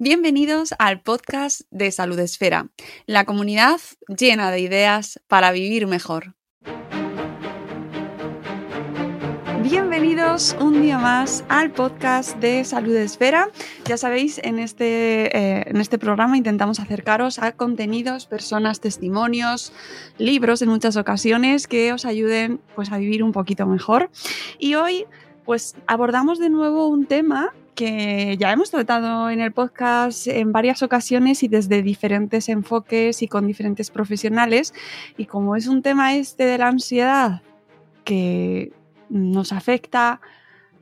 Bienvenidos al podcast de Salud Esfera, la comunidad llena de ideas para vivir mejor. Bienvenidos un día más al podcast de Salud Esfera. Ya sabéis, en este, eh, en este programa intentamos acercaros a contenidos, personas, testimonios, libros en muchas ocasiones que os ayuden pues, a vivir un poquito mejor. Y hoy pues abordamos de nuevo un tema que ya hemos tratado en el podcast en varias ocasiones y desde diferentes enfoques y con diferentes profesionales. Y como es un tema este de la ansiedad que nos afecta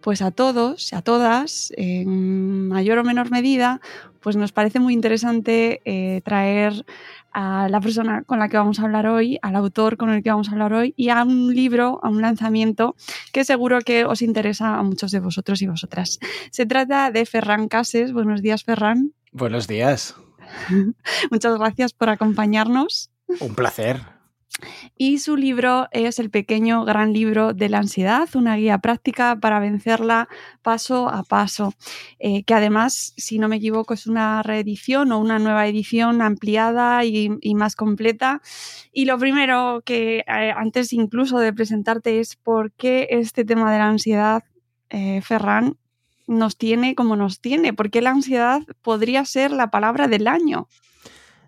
pues a todos, a todas, en mayor o menor medida, pues nos parece muy interesante eh, traer a la persona con la que vamos a hablar hoy, al autor con el que vamos a hablar hoy y a un libro, a un lanzamiento que seguro que os interesa a muchos de vosotros y vosotras. Se trata de Ferran Cases. Buenos días, Ferran. Buenos días. Muchas gracias por acompañarnos. Un placer. Y su libro es El pequeño gran libro de la ansiedad, una guía práctica para vencerla paso a paso, eh, que además, si no me equivoco, es una reedición o una nueva edición ampliada y, más completa. Y lo primero que eh, antes incluso de presentarte es por qué este tema de la ansiedad, eh, Ferran, nos tiene como nos tiene, porque la ansiedad podría ser la palabra del año.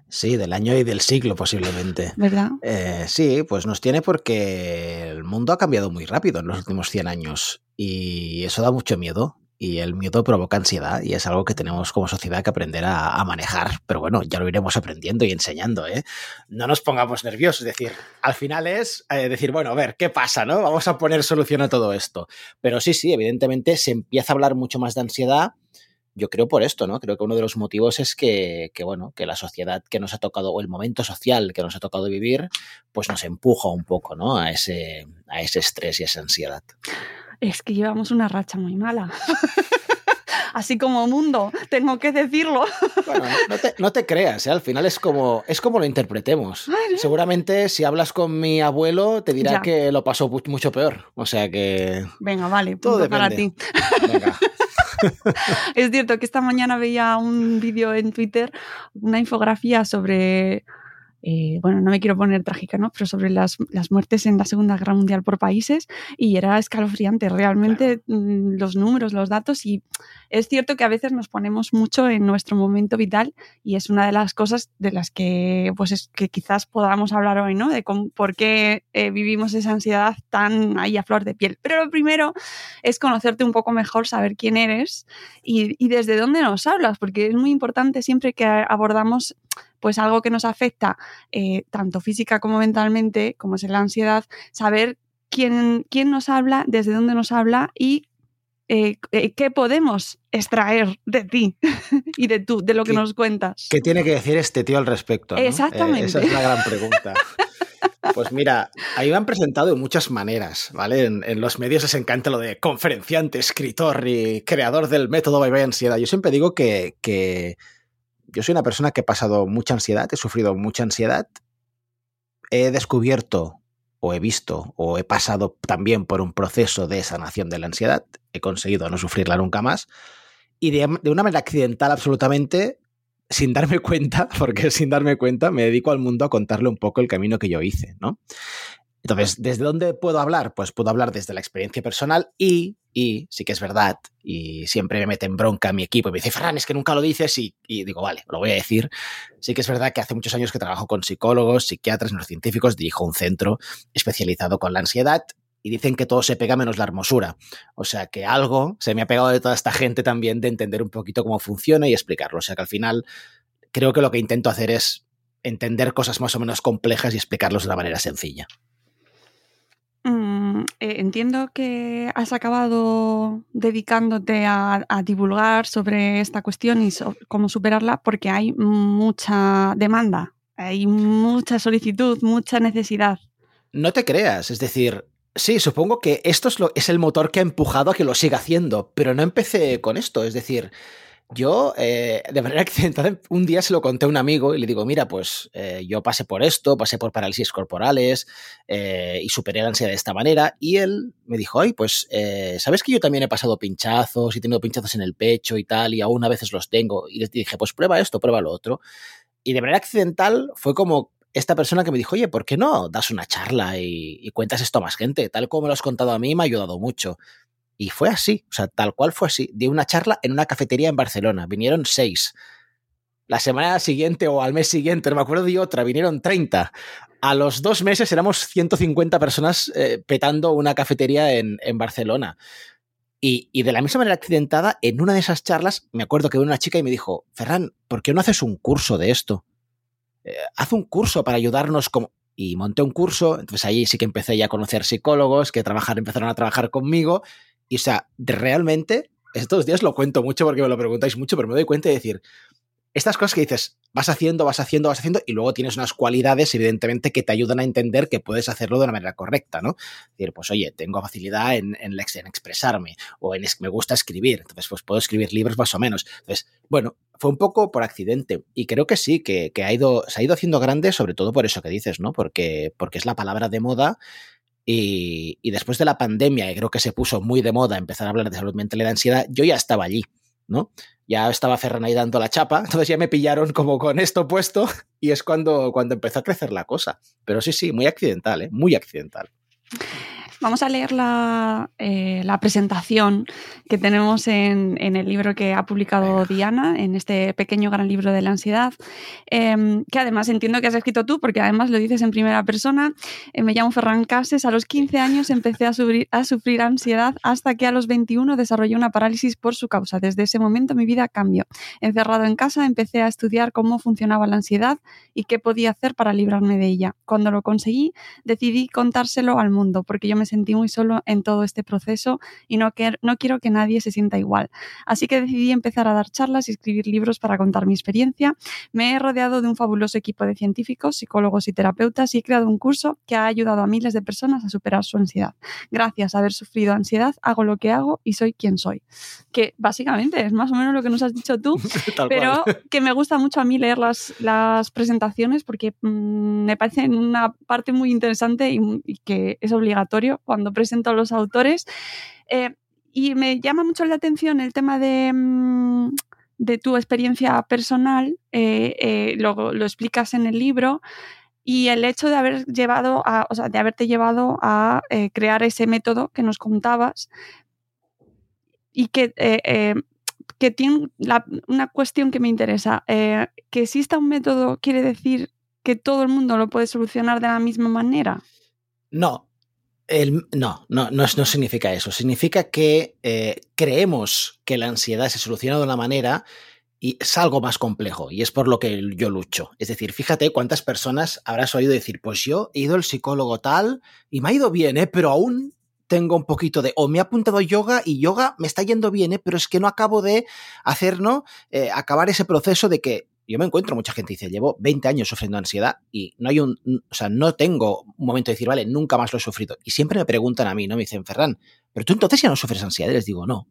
Sí, del año y del siglo posiblemente. ¿Verdad? Eh, sí, pues nos tiene porque el mundo ha cambiado muy rápido en los últimos 100 años y eso da mucho miedo y el miedo provoca ansiedad y es algo que tenemos como sociedad que aprender a, manejar. Pero bueno, ya lo iremos aprendiendo y enseñando, ¿eh? No nos pongamos nerviosos, es decir, al final es eh, decir, bueno, a ver, ¿qué pasa, no? Vamos a poner solución a todo esto. Pero sí, sí, evidentemente se empieza a hablar mucho más de ansiedad yo creo por esto, ¿no? Creo que uno de los motivos es que, bueno, que la sociedad que nos ha tocado, o el momento social que nos ha tocado vivir, pues nos empuja un poco, ¿no? A ese, a ese estrés y esa ansiedad. Es que llevamos una racha muy mala. Así como mundo, tengo que decirlo. Bueno, no te, creas, ¿eh? al final es como, es como lo interpretemos. Seguramente si hablas con mi abuelo te dirá que lo pasó mucho peor. O sea que... Venga, vale, todo para ti. Venga. es cierto que esta mañana veía un vídeo en Twitter, una infografía sobre eh, bueno, no me quiero poner trágica, ¿no? Pero sobre las, muertes en la Segunda Guerra Mundial por países y era escalofriante realmente mm, los números, los datos y es cierto que a veces nos ponemos mucho en nuestro momento vital y es una de las cosas de las que, pues es que quizás podamos hablar hoy, ¿no? De por qué eh, vivimos esa ansiedad tan ahí a flor de piel. Pero lo primero es conocerte un poco mejor, saber quién eres y, y desde dónde nos hablas, porque es muy importante siempre que abordamos pues algo que nos afecta eh, tanto física como mentalmente, como es la ansiedad, saber quién, quién nos habla, desde dónde nos habla y eh, eh, qué podemos extraer de ti y de tú, de lo que nos cuentas. ¿Qué tiene que decir este tío al respecto? Exactamente. esa es la gran pregunta. Pues mira, ahí me han presentado de muchas maneras, ¿vale? En, los medios les encanta lo de conferenciante, escritor y creador del método Bye Ansiedad. Yo siempre digo que, que yo soy una persona que he pasado mucha ansiedad, he sufrido mucha ansiedad, he descubierto o he visto o he pasado también por un proceso de sanación de la ansiedad, he conseguido no sufrirla nunca más. Y de, una manera accidental absolutamente, sin darme cuenta, porque sin darme cuenta me dedico al mundo a contarle un poco el camino que yo hice, ¿no? Entonces, ¿desde dónde puedo hablar? Pues puedo hablar desde la experiencia personal y, y sí que es verdad, y siempre me mete en bronca mi equipo y me dice, Ferran, es que nunca lo dices y, y, digo, vale, lo voy a decir. Sí que es verdad que hace muchos años que trabajo con psicólogos, psiquiatras, neurocientíficos, dirijo un centro especializado con la ansiedad y dicen que todo se pega menos la hermosura. O sea que algo se me ha pegado de toda esta gente también de entender un poquito cómo funciona y explicarlo. O sea que al final creo que lo que intento hacer es entender cosas más o menos complejas y explicarlos de una manera sencilla. Mm, eh, entiendo que has acabado dedicándote a, divulgar sobre esta cuestión y cómo superarla porque hay mucha demanda, hay mucha solicitud, mucha necesidad. No te creas, es decir, sí, supongo que esto es, el motor que ha empujado a que lo siga haciendo, pero no empecé con esto, es decir, Yo, eh, de manera accidental, un día se lo conté a un amigo y le digo, mira, pues eh, yo pasé por esto, pasé por parálisis corporales eh, y superé la ansiedad de esta manera. Y él me dijo, ay, pues, ¿sabes que yo también he pasado pinchazos y he tenido pinchazos en el pecho y tal, y aún a veces los tengo? Y le dije, pues prueba esto, prueba lo otro. Y de manera accidental fue como esta persona que me dijo, oye, ¿por qué no das una charla y, cuentas esto a más gente? Tal como lo has contado a mí, me ha ayudado mucho. Y fue así, o sea, tal cual fue así. Di una charla en una cafetería en Barcelona. Vinieron seis. La semana siguiente o al mes siguiente, no me acuerdo de otra, vinieron 30. A los dos meses éramos 150 personas eh, petando una cafetería en, en Barcelona. Y, y, de la misma manera accidentada, en una de esas charlas, me acuerdo que una chica y me dijo, Ferran, ¿por qué no haces un curso de esto? Eh, haz un curso para ayudarnos como... Y monté un curso, entonces ahí sí que empecé ya a conocer psicólogos que trabajar, empezaron a trabajar conmigo y o sea, realmente, estos días lo cuento mucho porque me lo preguntáis mucho, pero me doy cuenta de decir, estas cosas que dices, vas haciendo, vas haciendo, vas haciendo, y luego tienes unas cualidades, evidentemente, que te ayudan a entender que puedes hacerlo de una manera correcta, ¿no? Es decir, pues oye, tengo facilidad en, en, en expresarme, o en me gusta escribir, entonces pues puedo escribir libros más o menos. Entonces, bueno, fue un poco por accidente, y creo que sí, que, que ha ido, se ha ido haciendo grande, sobre todo por eso que dices, ¿no? Porque, porque es la palabra de moda y, después de la pandemia, y creo que se puso muy de moda empezar a hablar de salud mental y de ansiedad, yo ya estaba allí, ¿no? Ya estaba Ferran ahí dando la chapa, entonces ya me pillaron como con esto puesto y es cuando, cuando empezó a crecer la cosa. Pero sí, sí, muy accidental, ¿eh? Muy accidental. Vamos a leer la, eh, la presentación que tenemos en, en, el libro que ha publicado Diana, en este pequeño gran libro de la ansiedad, eh, que además entiendo que has escrito tú, porque además lo dices en primera persona. Eh, me llamo Ferran Cases, a los 15 años empecé a, subir, a sufrir ansiedad hasta que a los 21 desarrollé una parálisis por su causa. Desde ese momento mi vida cambió. Encerrado en casa empecé a estudiar cómo funcionaba la ansiedad y qué podía hacer para librarme de ella. Cuando lo conseguí, decidí contárselo al mundo, porque yo me sentí muy solo en todo este proceso y no, que, no quiero que nadie se sienta igual. Así que decidí empezar a dar charlas y escribir libros para contar mi experiencia. Me he rodeado de un fabuloso equipo de científicos, psicólogos y terapeutas y he creado un curso que ha ayudado a miles de personas a superar su ansiedad. Gracias a haber sufrido ansiedad, hago lo que hago y soy quien soy. Que básicamente es más o menos lo que nos has dicho tú, pero que me gusta mucho a mí leer las, las presentaciones porque mmm, me parece una parte muy interesante y, y que es obligatorio cuando presento a los autores. Eh, y me llama mucho la atención el tema de, mm, de tu experiencia personal, eh, eh, lo, explicas en el libro, y el hecho de haber llevado a, o sea, de haberte llevado a eh, crear ese método que nos contabas y que, que tiene una cuestión que me interesa. que exista un método quiere decir que todo el mundo lo puede solucionar de la misma manera. No, el, no, no, no, significa eso. Significa que eh, creemos que la ansiedad se soluciona de una manera y es algo más complejo y es por lo que yo lucho. Es decir, fíjate cuántas personas habrás oído decir, pues yo he ido al psicólogo tal y me ha ido bien, ¿eh? pero aún tengo un poquito de, o me ha apuntado yoga y yoga me está yendo bien, ¿eh? pero es que no acabo de hacer, ¿no? Eh, acabar ese proceso de que yo me encuentro mucha gente dice, llevo 20 años sufriendo ansiedad y no hay un, o sea, no tengo un momento de decir, vale, nunca más lo he sufrido. Y siempre me preguntan a mí, ¿no? Me dicen, Ferran, pero tú entonces ya no sufres ansiedad. Y les digo, no.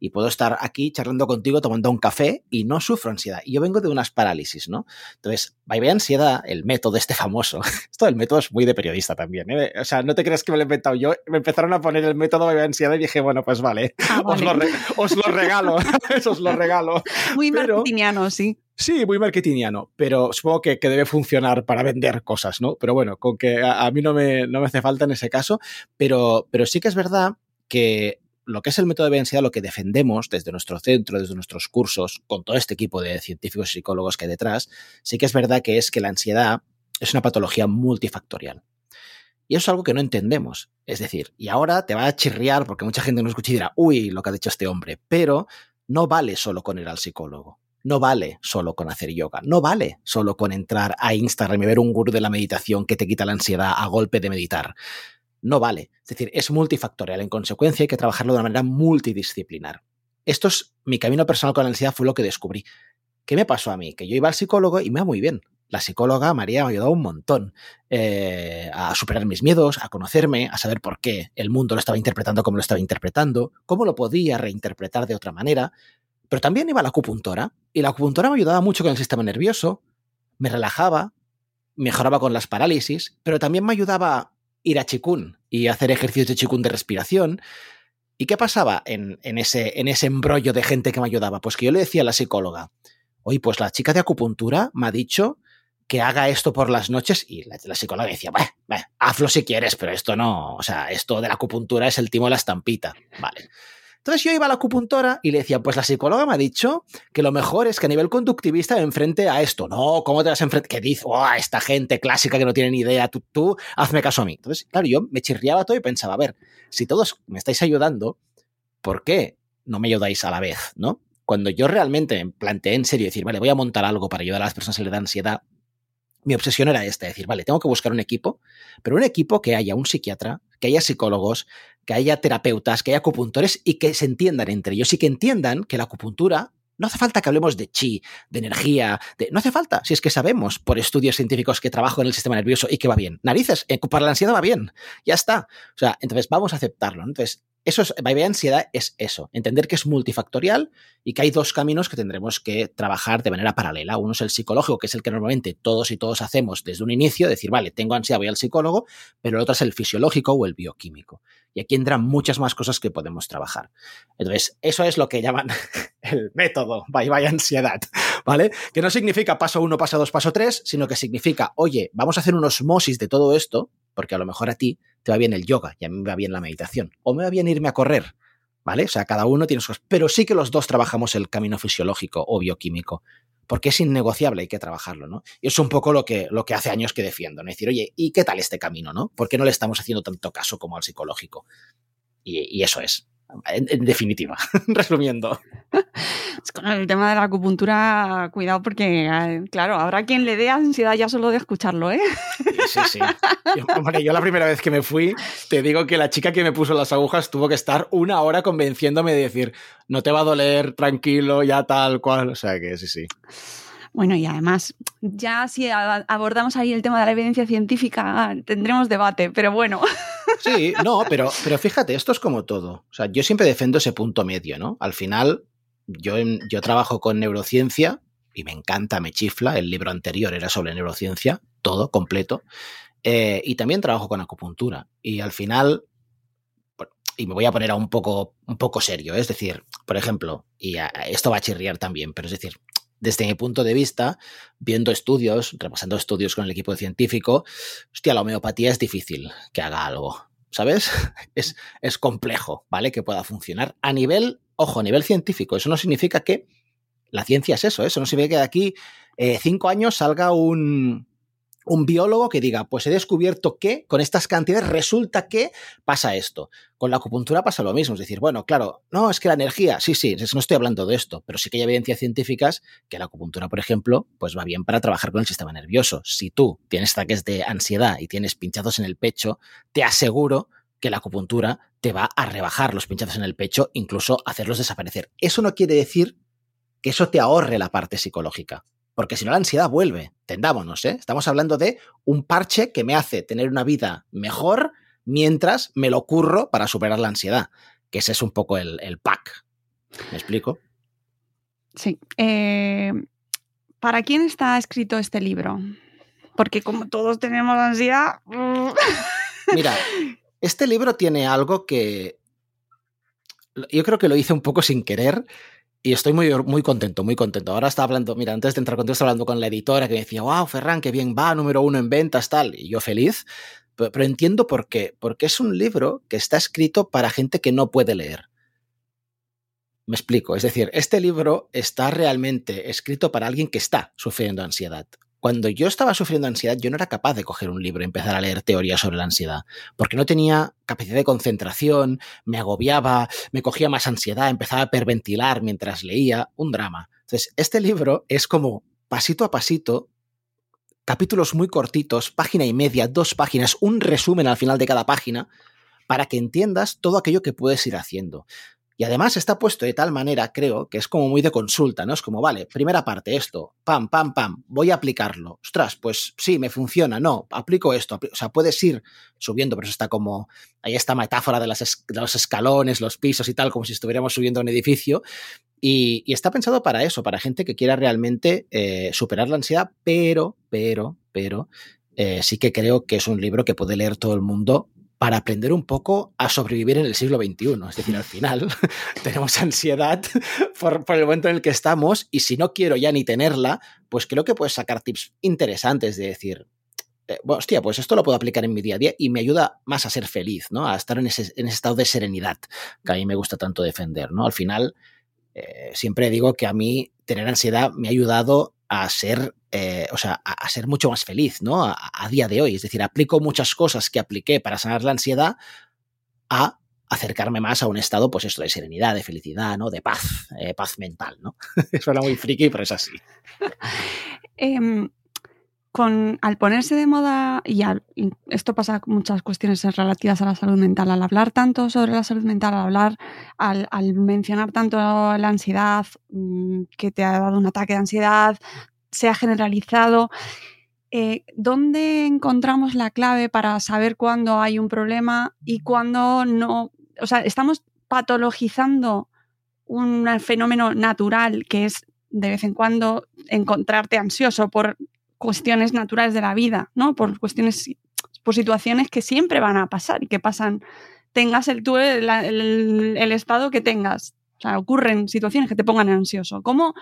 Y puedo estar aquí charlando contigo, tomando un café y no sufro ansiedad. Y yo vengo de unas parálisis, ¿no? Entonces, Bye Ansiedad, el método este famoso. Esto del método es muy de periodista también, ¿eh? O sea, no te creas que me lo he inventado yo. Me empezaron a poner el método Bye Ansiedad y dije, bueno, pues vale, ah, vale. Os, lo os, lo regalo. Eso os lo regalo. Muy pero, sí. Sí, muy marketingiano, pero supongo que, que, debe funcionar para vender cosas, ¿no? Pero bueno, con que a, a mí no me, no me, hace falta en ese caso, pero, pero sí que es verdad que lo que es el método de ansiedad, lo que defendemos desde nuestro centro, desde nuestros cursos, con todo este equipo de científicos y psicólogos que hay detrás, sí que es verdad que es que la ansiedad es una patología multifactorial. Y eso es algo que no entendemos. Es decir, y ahora te va a chirriar porque mucha gente nos escucha y dirá, uy, lo que ha dicho este hombre, pero no vale solo con ir al psicólogo. No vale solo con hacer yoga, no vale solo con entrar a Instagram y ver un gurú de la meditación que te quita la ansiedad a golpe de meditar. No vale. Es decir, es multifactorial. En consecuencia, hay que trabajarlo de una manera multidisciplinar. Esto es mi camino personal con la ansiedad, fue lo que descubrí. ¿Qué me pasó a mí? Que yo iba al psicólogo y me va muy bien. La psicóloga María me ha ayudado un montón eh, a superar mis miedos, a conocerme, a saber por qué el mundo lo estaba interpretando como lo estaba interpretando, cómo lo podía reinterpretar de otra manera, Pero también iba a la acupuntora y la acupuntora me ayudaba mucho con el sistema nervioso, me relajaba, mejoraba con las parálisis, pero también me ayudaba ir a chikun y hacer ejercicios de chikun de respiración. ¿Y qué pasaba en, ese, en ese embrollo de gente que me ayudaba? Pues que yo le decía a la psicóloga, oye, pues la chica de acupuntura me ha dicho que haga esto por las noches y la, psicóloga decía, hazlo si quieres, pero esto no, o sea, esto de la acupuntura es el timo de la estampita, vale. Entonces yo iba a la acupuntora y le decía, pues la psicóloga me ha dicho que lo mejor es que a nivel conductivista me enfrente a esto. No, ¿cómo te vas a enfrentar? ¿Qué dice? Oh, esta gente clásica que no tiene ni idea, tú, tú, hazme caso a mí. Entonces, claro, yo me chirriaba todo y pensaba, a ver, si todos me estáis ayudando, ¿por qué no me ayudáis a la vez? ¿No? Cuando yo realmente me planteé en serio decir, vale, voy a montar algo para ayudar a las personas que le dan ansiedad, mi obsesión era esta, decir, vale, tengo que buscar un equipo, pero un equipo que haya un psiquiatra, que haya psicólogos, que haya terapeutas, que haya acupuntores y que se entiendan entre ellos y que entiendan que la acupuntura no hace falta que hablemos de chi, de energía, de, no hace falta, si es que sabemos por estudios científicos que trabajo en el sistema nervioso y que va bien. Narices, eh, para la ansiedad va bien, ya está. O sea, entonces vamos a aceptarlo. Entonces, eso es, Bye Ansiedad es eso, entender que es multifactorial y que hay dos caminos que tendremos que trabajar de manera paralela. Uno es el psicológico, que es el que normalmente todos y todos hacemos desde un inicio, decir, vale, tengo ansiedad, voy al psicólogo, pero el otro es el fisiológico o el bioquímico. Y aquí entran muchas más cosas que podemos trabajar. Entonces, eso es lo que llaman el método Bye Bye Ansiedad, ¿vale? Que no significa paso uno, paso dos, paso tres, sino que significa, oye, vamos a hacer un osmosis de todo esto, porque a lo mejor a ti te va bien el yoga y a mí me va bien la meditación. O me va bien irme a correr, ¿vale? O sea, cada uno tiene sus... Pero sí que los dos trabajamos el camino fisiológico o bioquímico, porque es innegociable, hay que trabajarlo, ¿no? Y es un poco lo que, lo que hace años que defiendo, ¿no? Decir, oye, ¿y qué tal este camino, no? ¿Por qué no le estamos haciendo tanto caso como al psicológico? y eso es en, definitiva, resumiendo. Con el tema de la acupuntura, cuidado porque, eh, claro, habrá quien le dé ansiedad ya solo de escucharlo, ¿eh? Sí, sí. Yo, yo la primera vez que me fui, te digo que la chica que me puso las agujas tuvo que estar una hora convenciéndome de decir, no te va a doler, tranquilo, ya tal cual. O sea que sí, sí. Bueno, y además, ya si abordamos ahí el tema de la evidencia científica, tendremos debate, pero bueno. Sí, no, pero, pero fíjate, esto es como todo. O sea, yo siempre defiendo ese punto medio, ¿no? Al final, yo, yo trabajo con neurociencia y me encanta, me chifla. El libro anterior era sobre neurociencia, todo, completo. Eh, y también trabajo con acupuntura. Y al final, y me voy a poner a un poco, un poco serio, ¿eh? es decir, por ejemplo, y esto va a chirriar también, pero es decir, desde mi punto de vista, viendo estudios, repasando estudios con el equipo científico, hostia, la homeopatía es difícil que haga algo, ¿sabes? Es, es complejo, ¿vale? Que pueda funcionar a nivel, ojo, a nivel científico. Eso no significa que la ciencia es eso, ¿eh? eso no significa que de aquí eh, cinco años salga un, un biólogo que diga, pues he descubierto que con estas cantidades resulta que pasa esto. Con la acupuntura pasa lo mismo, es decir, bueno, claro, no, es que la energía, sí, sí, no estoy hablando de esto, pero sí que hay evidencias científicas que la acupuntura, por ejemplo, pues va bien para trabajar con el sistema nervioso. Si tú tienes ataques de ansiedad y tienes pinchazos en el pecho, te aseguro que la acupuntura te va a rebajar los pinchazos en el pecho, incluso hacerlos desaparecer. Eso no quiere decir que eso te ahorre la parte psicológica porque si no la ansiedad vuelve. Tendámonos, ¿eh? Estamos hablando de un parche que me hace tener una vida mejor mientras me lo curro para superar la ansiedad, que ese es un poco el, pack. ¿Me explico? Sí. Eh, ¿Para quién está escrito este libro? Porque como todos tenemos ansiedad... Mira, este libro tiene algo que yo creo que lo hice un poco sin querer, y estoy muy, muy contento, muy contento. Ahora estaba hablando, mira, antes de entrar contigo, estaba hablando con la editora que me decía, wow, Ferran, qué bien va, número uno en ventas, tal. Y yo feliz. Pero, entiendo por qué. Porque es un libro que está escrito para gente que no puede leer. Me explico. Es decir, este libro está realmente escrito para alguien que está sufriendo ansiedad cuando yo estaba sufriendo ansiedad, yo no era capaz de coger un libro y empezar a leer teoría sobre la ansiedad, porque no tenía capacidad de concentración, me agobiaba, me cogía más ansiedad, empezaba a perventilar mientras leía, un drama. Entonces, este libro es como pasito a pasito, capítulos muy cortitos, página y media, dos páginas, un resumen al final de cada página, para que entiendas todo aquello que puedes ir haciendo. Y además está puesto de tal manera, creo, que es como muy de consulta, ¿no? Es como, vale, primera parte, esto, pam, pam, pam, voy a aplicarlo. Ostras, pues sí, me funciona, no, aplico esto. O sea, puedes ir subiendo, pero eso está como, ahí esta metáfora de, las los escalones, los pisos y tal, como si estuviéramos subiendo un edificio. Y, está pensado para eso, para gente que quiera realmente eh, superar la ansiedad, pero, pero, pero, eh, sí que creo que es un libro que puede leer todo el mundo para aprender un poco a sobrevivir en el siglo XXI. Es decir, al final tenemos ansiedad por, el momento en el que estamos y si no quiero ya ni tenerla, pues creo que puedes sacar tips interesantes de decir, eh, hostia, pues esto lo puedo aplicar en mi día a día y me ayuda más a ser feliz, ¿no? A estar en ese, en estado de serenidad que a mí me gusta tanto defender, ¿no? Al final, eh, siempre digo que a mí tener ansiedad me ha ayudado a ser, eh, o sea, a, ser mucho más feliz, ¿no? A, día de hoy. Es decir, aplico muchas cosas que apliqué para sanar la ansiedad a acercarme más a un estado, pues esto, de serenidad, de felicidad, ¿no? De paz, eh, paz mental, ¿no? Suena muy friki, pero es así. Em, con, al ponerse de moda, y, esto pasa con muchas cuestiones relativas a la salud mental, al hablar tanto sobre la salud mental, al hablar, al, mencionar tanto la ansiedad, mm, que te ha dado un ataque de ansiedad, se ha generalizado, eh, ¿dónde encontramos la clave para saber cuándo hay un problema y cuándo no? O sea, estamos patologizando un fenómeno natural que es de vez en cuando encontrarte ansioso por cuestiones naturales de la vida, ¿no? Por cuestiones, por situaciones que siempre van a pasar y que pasan, tengas el, tú el, estado que tengas. O sea, ocurren situaciones que te pongan ansioso. ¿Cómo,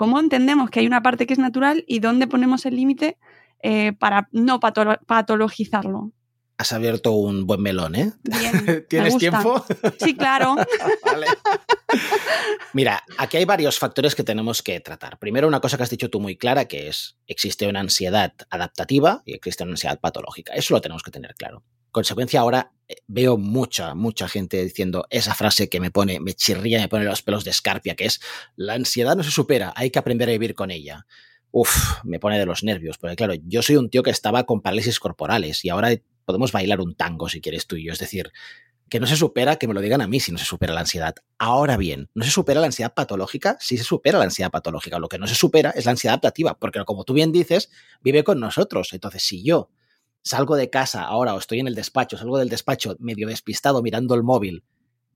cómo entendemos que hay una parte que es natural y dónde ponemos el límite eh, para no patologizarlo? Has abierto un buen melón, ¿eh? Bien, ¿Tienes tiempo? Sí, claro. vale. Mira, aquí hay varios factores que tenemos que tratar. Primero, una cosa que has dicho tú muy clara, que es, existe una ansiedad adaptativa y existe una ansiedad patológica. Eso lo tenemos que tener claro. Consecuencia, ahora eh, veo mucha, mucha gente diciendo esa frase que me pone, me chirría, me pone los pelos de escarpia, que es, la ansiedad no se supera, hay que aprender a vivir con ella. Uf, me pone de los nervios, porque claro, yo soy un tío que estaba con parálisis corporales y ahora podemos bailar un tango si quieres tú y yo. Es decir, que no se supera, que me lo digan a mí si no se supera la ansiedad. Ahora bien, no se supera la ansiedad patológica, sí se supera la ansiedad patológica. Lo que no se supera es la ansiedad adaptativa, porque como tú bien dices, vive con nosotros. Entonces, si yo salgo de casa ahora o estoy en el despacho, salgo del despacho medio despistado mirando el móvil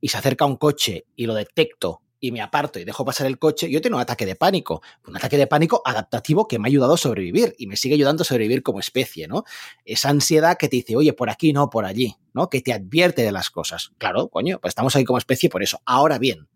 y se acerca un coche y lo detecto y me aparto y dejo pasar el coche, yo tengo un ataque de pánico. Un ataque de pánico adaptativo que me ha ayudado a sobrevivir y me sigue ayudando a sobrevivir como especie, ¿no? Esa ansiedad que te dice, oye, por aquí no, por allí, ¿no? Que te advierte de las cosas. Claro, coño, pues estamos ahí como especie por eso. Ahora bien,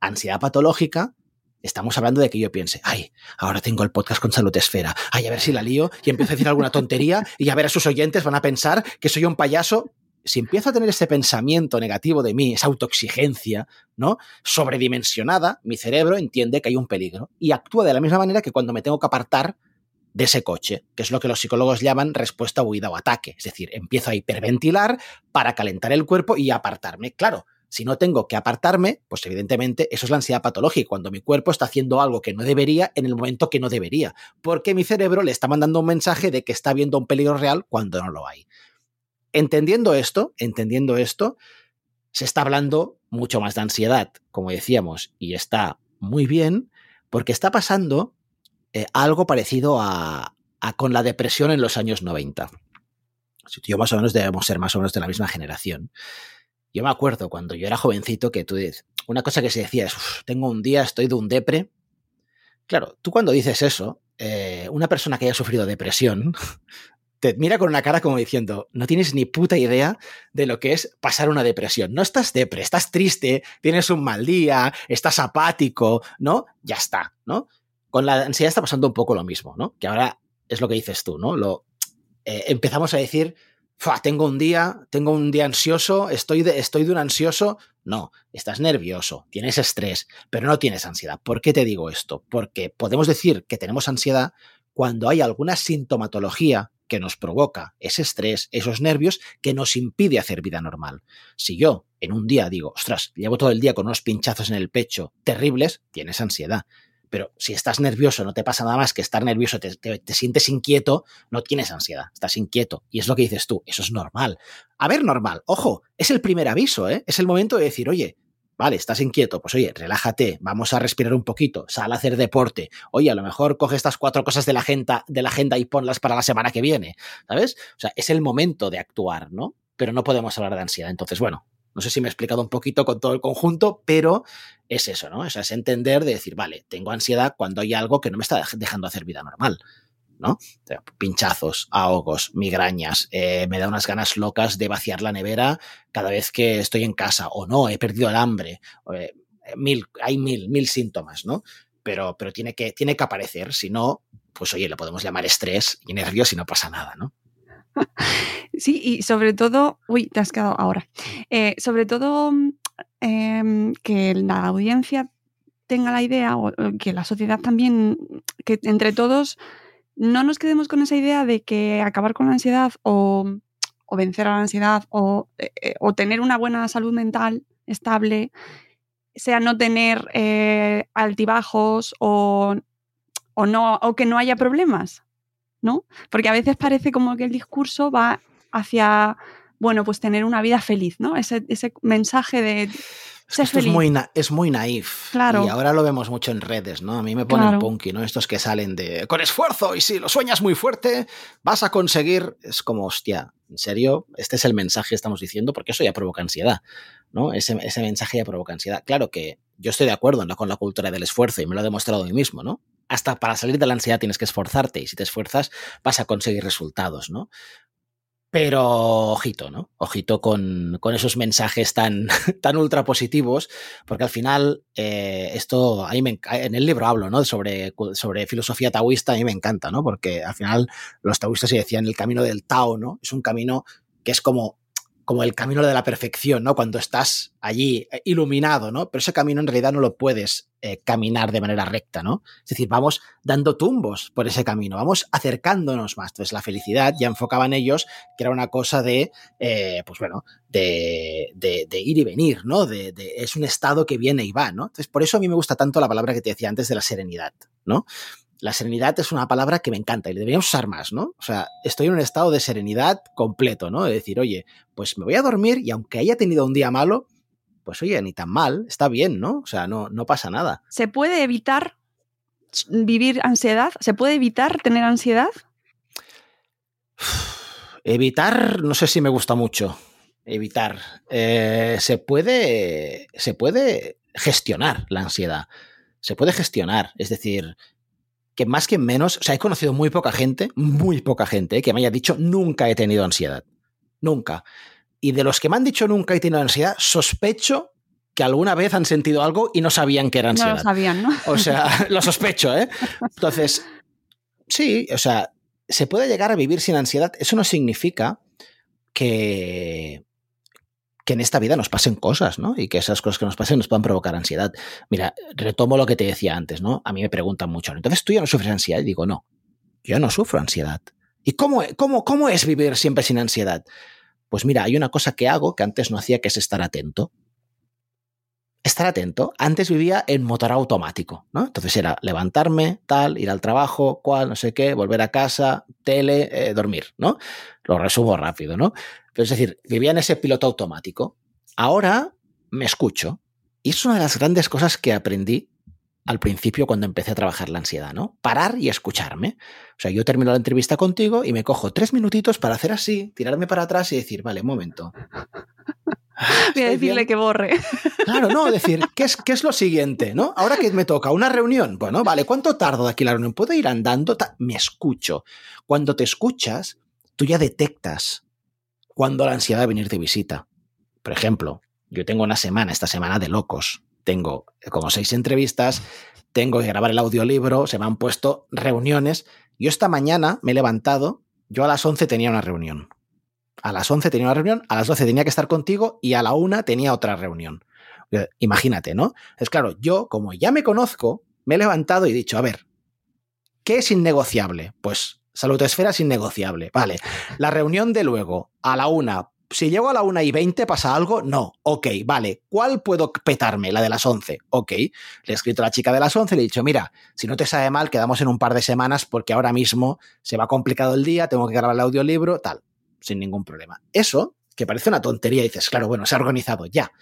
ansiedad patológica estamos hablando de que yo piense, ay, ahora tengo el podcast con Salud Esfera, ay, a ver si la lío y empiezo a decir alguna tontería y a ver a sus oyentes van a pensar que soy un payaso si empiezo a tener ese pensamiento negativo de mí, esa autoexigencia, ¿no? Sobredimensionada, mi cerebro entiende que hay un peligro y actúa de la misma manera que cuando me tengo que apartar de ese coche, que es lo que los psicólogos llaman respuesta huida o ataque. Es decir, empiezo a hiperventilar para calentar el cuerpo y apartarme. Claro, si no tengo que apartarme, pues evidentemente eso es la ansiedad patológica, cuando mi cuerpo está haciendo algo que no debería en el momento que no debería, porque mi cerebro le está mandando un mensaje de que está viendo un peligro real cuando no lo hay. Entendiendo esto, entendiendo esto, se está hablando mucho más de ansiedad, como decíamos, y está muy bien, porque está pasando eh, algo parecido a, con la depresión en los años 90. Yo más o menos debemos ser más o menos de la misma generación. Yo me acuerdo cuando yo era jovencito que tú dices, una cosa que se decía es, tengo un día, estoy de un depre. Claro, tú cuando dices eso, eh, una persona que haya sufrido depresión te mira con una cara como diciendo, no tienes ni puta idea de lo que es pasar una depresión. No estás depre, estás triste, tienes un mal día, estás apático, ¿no? Ya está, ¿no? Con la ansiedad está pasando un poco lo mismo, ¿no? Que ahora es lo que dices tú, ¿no? Lo, eh, empezamos a decir, tengo un día, tengo un día ansioso, estoy de, estoy de un ansioso. No, estás nervioso, tienes estrés, pero no tienes ansiedad. ¿Por qué te digo esto? Porque podemos decir que tenemos ansiedad cuando hay alguna sintomatología que nos provoca ese estrés, esos nervios, que nos impide hacer vida normal. Si yo en un día digo, ostras, llevo todo el día con unos pinchazos en el pecho terribles, tienes ansiedad. Pero si estás nervioso, no te pasa nada más que estar nervioso, te, sientes inquieto, no tienes ansiedad, estás inquieto. Y es lo que dices tú, eso es normal. A ver, normal, ojo, es el primer aviso, ¿eh? es el momento de decir, oye, Vale, estás inquieto, pues oye, relájate, vamos a respirar un poquito, sal a hacer deporte. Oye, a lo mejor coge estas cuatro cosas de la agenda, de la agenda y ponlas para la semana que viene, ¿sabes? O sea, es el momento de actuar, ¿no? Pero no podemos hablar de ansiedad. Entonces, bueno, no sé si me he explicado un poquito con todo el conjunto, pero es eso, ¿no? O sea, es entender de decir, vale, tengo ansiedad cuando hay algo que no me está dejando hacer vida normal. ¿no? Pinchazos, ahogos, migrañas, eh, me da unas ganas locas de vaciar la nevera cada vez que estoy en casa, o no, he perdido el hambre, eh, mil, hay mil, mil síntomas, ¿no? Pero, pero tiene, que, tiene que aparecer, si no, pues oye, le podemos llamar estrés y nervios y no pasa nada, ¿no? Sí, y sobre todo, uy, te has quedado ahora, eh, sobre todo em, que la audiencia tenga la idea, o que la sociedad también, que entre todos no nos quedemos con esa idea de que acabar con la ansiedad o, vencer a la ansiedad eh, eh, o, tener una buena salud mental estable sea no tener altibajos o, no, o que no haya problemas, ¿no? Porque a veces parece como que el discurso va hacia, bueno, pues tener una vida feliz, ¿no? Ese, ese mensaje de esto es muy, es muy naif. Claro. Y ahora lo vemos mucho en redes, ¿no? A mí me ponen punky, ¿no? Estos que salen de con esfuerzo y si lo sueñas muy fuerte, vas a conseguir. Es como, hostia, ¿en serio? Este es el mensaje que estamos diciendo, porque eso ya provoca ansiedad, ¿no? Ese, ese mensaje ya provoca ansiedad. Claro que yo estoy de acuerdo ¿no? con la cultura del esfuerzo y me lo he demostrado a mí mismo, ¿no? Hasta para salir de la ansiedad tienes que esforzarte y si te esfuerzas vas a conseguir resultados, ¿no? Pero ojito, ¿no? Ojito con, con esos mensajes tan, tan ultra positivos, porque al final, eh, esto, ahí me, en el libro hablo, ¿no? Sobre, sobre filosofía taoísta, a mí me encanta, ¿no? Porque al final los taoístas se decían el camino del Tao, ¿no? Es un camino que es como como el camino de la perfección, ¿no? Cuando estás allí eh, iluminado, ¿no? Pero ese camino en realidad no lo puedes eh, caminar de manera recta, ¿no? Es decir, vamos dando tumbos por ese camino, vamos acercándonos más. Entonces, la felicidad ya enfocaban ellos que era una cosa de, eh, pues bueno, de, ir y venir, ¿no? De, es un estado que viene y va, ¿no? Entonces, por eso a mí me gusta tanto la palabra que te decía antes de la serenidad, ¿no? la serenidad es una palabra que me encanta y le deberíamos usar más, ¿no? O sea, estoy en un estado de serenidad completo, ¿no? De decir, oye, pues me voy a dormir y aunque haya tenido un día malo, pues oye, ni tan mal, está bien, ¿no? O sea, no, no pasa nada. ¿Se puede evitar vivir ansiedad? ¿Se puede evitar tener ansiedad? Evitar, no sé si me gusta mucho. Evitar. Eh, se puede. Se puede gestionar la ansiedad. Se puede gestionar. Es decir, que más que menos, o sea, he conocido muy poca gente, muy poca gente, que me haya dicho nunca he tenido ansiedad. Nunca. Y de los que me han dicho nunca he tenido ansiedad, sospecho que alguna vez han sentido algo y no sabían que era ansiedad. No lo sabían, ¿no? O sea, lo sospecho, ¿eh? Entonces, sí, o sea, se puede llegar a vivir sin ansiedad. Eso no significa que, que en esta vida nos pasen cosas, ¿no? Y que esas cosas que nos pasen nos puedan provocar ansiedad. Mira, retomo lo que te decía antes, ¿no? A mí me preguntan mucho, entonces tú ya no sufres ansiedad. Y digo, no, yo no sufro ansiedad. ¿Y cómo, cómo, cómo es vivir siempre sin ansiedad? Pues mira, hay una cosa que hago que antes no hacía, que es estar atento. Estar atento. Antes vivía en motor automático, ¿no? Entonces era levantarme, tal, ir al trabajo, cual, no sé qué, volver a casa, tele, eh, dormir, ¿no? Lo resumo rápido, ¿no? Pero es decir, vivía en ese piloto automático. Ahora me escucho. Y es una de las grandes cosas que aprendí al principio cuando empecé a trabajar la ansiedad, ¿no? Parar y escucharme. O sea, yo termino la entrevista contigo y me cojo tres minutitos para hacer así, tirarme para atrás y decir, vale, un momento. Voy a decirle que borre. Claro, no, decir, ¿qué es, ¿qué es lo siguiente? ¿no? Ahora que me toca una reunión, bueno, vale, ¿cuánto tardo de aquí la reunión? ¿Puedo ir andando? Me escucho. Cuando te escuchas, tú ya detectas cuando la ansiedad va a venir de visita. Por ejemplo, yo tengo una semana, esta semana de locos. Tengo como seis entrevistas, tengo que grabar el audiolibro, se me han puesto reuniones. Yo esta mañana me he levantado, yo a las 11 tenía una reunión. A las 11 tenía una reunión, a las 12 tenía que estar contigo y a la 1 tenía otra reunión. Imagínate, ¿no? Es claro, yo como ya me conozco, me he levantado y he dicho, a ver, ¿qué es innegociable? Pues Salud esfera es innegociable. Vale. La reunión de luego, a la una. Si llego a la una y veinte, ¿pasa algo? No. Ok, vale. ¿Cuál puedo petarme? La de las once. Ok. Le he escrito a la chica de las once y le he dicho, mira, si no te sabe mal, quedamos en un par de semanas porque ahora mismo se va complicado el día, tengo que grabar el audiolibro, tal. Sin ningún problema. Eso, que parece una tontería, dices, claro, bueno, se ha organizado ya.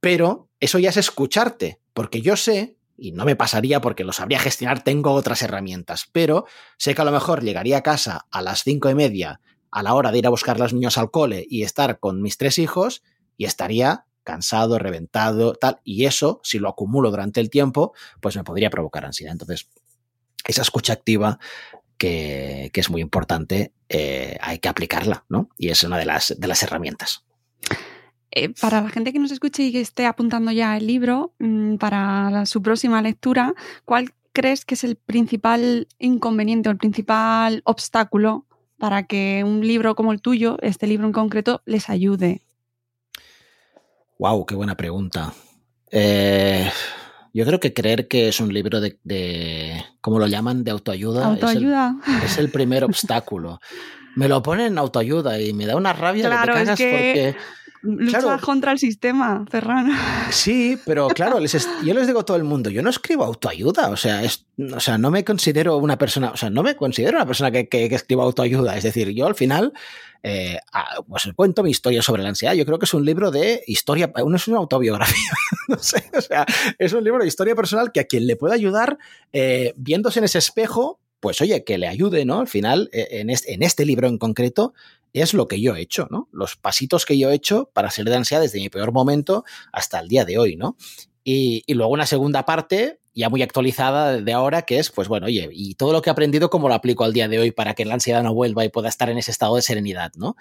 Pero eso ya es escucharte, porque yo sé, y no me pasaría porque lo sabría gestionar, tengo otras herramientas, pero sé que a lo mejor llegaría a casa a las cinco y media, a la hora de ir a buscar a los niños al cole y estar con mis tres hijos, y estaría cansado, reventado, tal, y eso, si lo acumulo durante el tiempo, pues me podría provocar ansiedad. Entonces, esa escucha activa que, es muy importante, eh, hay que aplicarla, ¿no? Y es una de las, de las herramientas. Eh, para la gente que nos escuche y que esté apuntando ya el libro mm, para su próxima lectura, ¿cuál crees que es el principal inconveniente o el principal obstáculo para que un libro como el tuyo, este libro en concreto, les ayude? Wow, qué buena pregunta. Eh, yo creo que creer que es un libro de, de ¿cómo lo llaman? De autoayuda. Autoayuda. Es el, primer obstáculo. Me lo ponen en autoayuda y me da una rabia claro, que te cagas porque Lucha contra el sistema, Ferran. Sí, pero claro, yo les digo a todo el mundo, yo no escribo autoayuda, o sea, es, o sea, no me considero una persona, o sea, no me considero una persona que, que, escriba autoayuda, es decir, yo al final, eh, pues cuento mi historia sobre la ansiedad, yo creo que es un libro de historia, uno es una autobiografía, no sé, o sea, es un libro de historia personal que a quien le pueda ayudar, eh, viéndose en ese espejo, pues oye, que le ayude, ¿no? Al final, eh, en este, en este libro en concreto, es lo que yo he hecho, ¿no? Los pasitos que yo he hecho para salir de ansiedad desde mi peor momento hasta el día de hoy, ¿no? Y, luego una segunda parte, ya muy actualizada de ahora, que es, pues bueno, oye, y todo lo que he aprendido, ¿cómo lo aplico al día de hoy para que la ansiedad no vuelva y pueda estar en ese estado de serenidad, ¿no?